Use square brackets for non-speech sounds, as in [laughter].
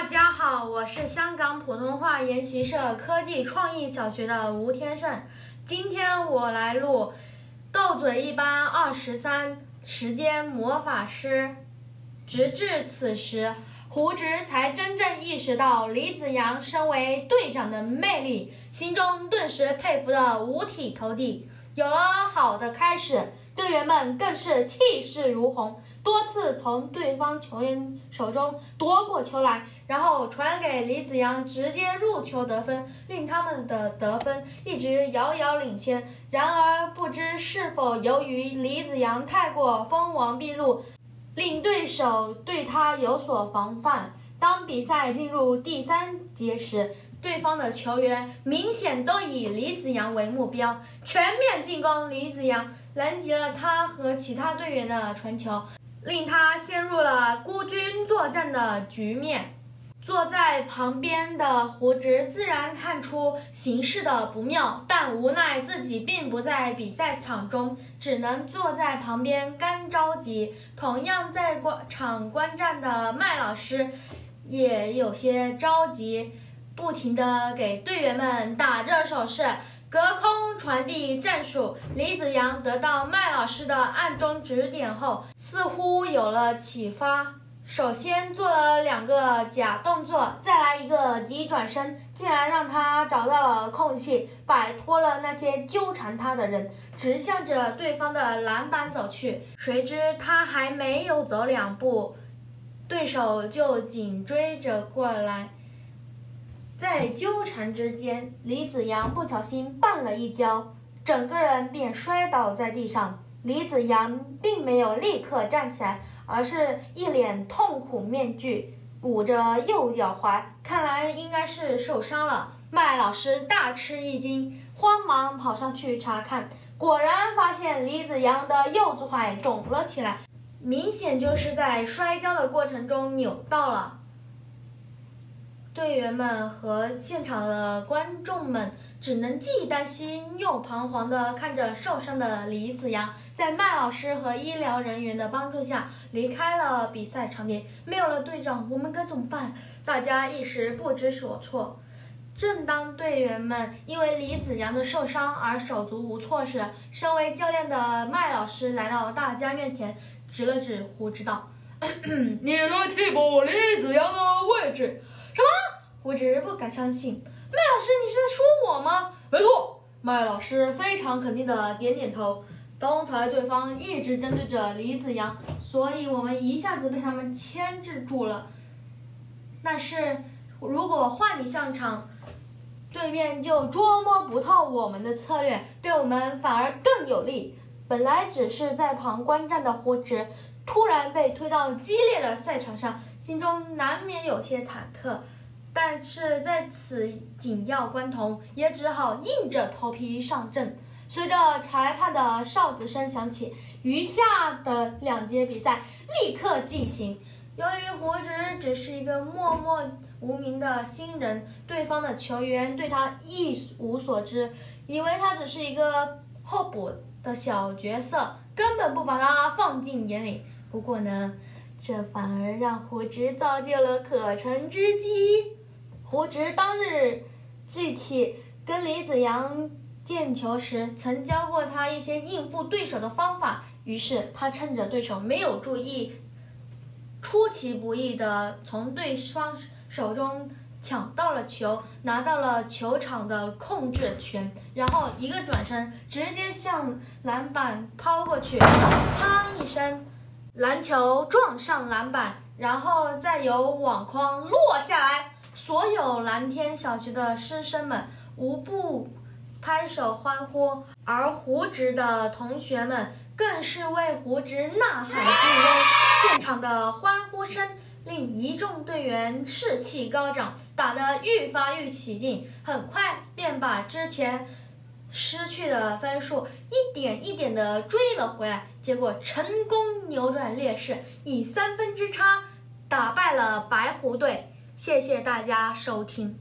大家好，我是香港普通话研习社科技创意小学的吴天胜。今天我来录《斗嘴一班二十三时间魔法师》。直至此时，胡直才真正意识到李子阳身为队长的魅力，心中顿时佩服得五体投地。有了好的开始，队员们更是气势如虹。多次从对方球员手中夺过球来，然后传给李子阳，直接入球得分，令他们的得分一直遥遥领先。然而，不知是否由于李子阳太过锋芒毕露，令对手对他有所防范。当比赛进入第三节时，对方的球员明显都以李子阳为目标，全面进攻李子阳，拦截了他和其他队员的传球。令他陷入了孤军作战的局面。坐在旁边的胡直自然看出形势的不妙，但无奈自己并不在比赛场中，只能坐在旁边干着急。同样在观场观战的麦老师也有些着急，不停地给队员们打着手势。隔空传递战术，李子阳得到麦老师的暗中指点后，似乎有了启发。首先做了两个假动作，再来一个急转身，竟然让他找到了空隙，摆脱了那些纠缠他的人，直向着对方的篮板走去。谁知他还没有走两步，对手就紧追着过来。在纠缠之间，李子阳不小心绊了一跤，整个人便摔倒在地上。李子阳并没有立刻站起来，而是一脸痛苦面具，捂着右脚踝，看来应该是受伤了。麦老师大吃一惊，慌忙跑上去查看，果然发现李子阳的右足踝肿了起来，明显就是在摔跤的过程中扭到了。队员们和现场的观众们只能既担心又彷徨地看着受伤的李子阳，在麦老师和医疗人员的帮助下离开了比赛场地。没有了队长，我们该怎么办？大家一时不知所措。正当队员们因为李子阳的受伤而手足无措时，身为教练的麦老师来到大家面前，指了指胡指导：“ [coughs] 你来替补李子阳的位置。”什么？胡直不敢相信。麦老师，你是在说我吗？没错。麦老师非常肯定的点点头。刚才对方一直针对着李子阳，所以我们一下子被他们牵制住了。但是如果换你上场，对面就捉摸不透我们的策略，对我们反而更有利。本来只是在旁观战的胡直，突然被推到激烈的赛场上。心中难免有些忐忑，但是在此紧要关头，也只好硬着头皮上阵。随着裁判的哨子声响起，余下的两节比赛立刻进行。由于胡植只是一个默默无名的新人，对方的球员对他一无所知，以为他只是一个候补的小角色，根本不把他放进眼里。不过呢。这反而让胡植造就了可乘之机。胡直当日记起跟李子阳见球时，曾教过他一些应付对手的方法。于是他趁着对手没有注意，出其不意地从对方手中抢到了球，拿到了球场的控制权，然后一个转身，直接向篮板抛过去，啪一声。篮球撞上篮板，然后再由网筐落下来，所有蓝天小学的师生们无不拍手欢呼，而胡直的同学们更是为胡直呐喊助威。现场的欢呼声令一众队员士气高涨，打得愈发愈起劲，很快便把之前。失去的分数一点一点地追了回来，结果成功扭转劣势，以三分之差打败了白狐队。谢谢大家收听。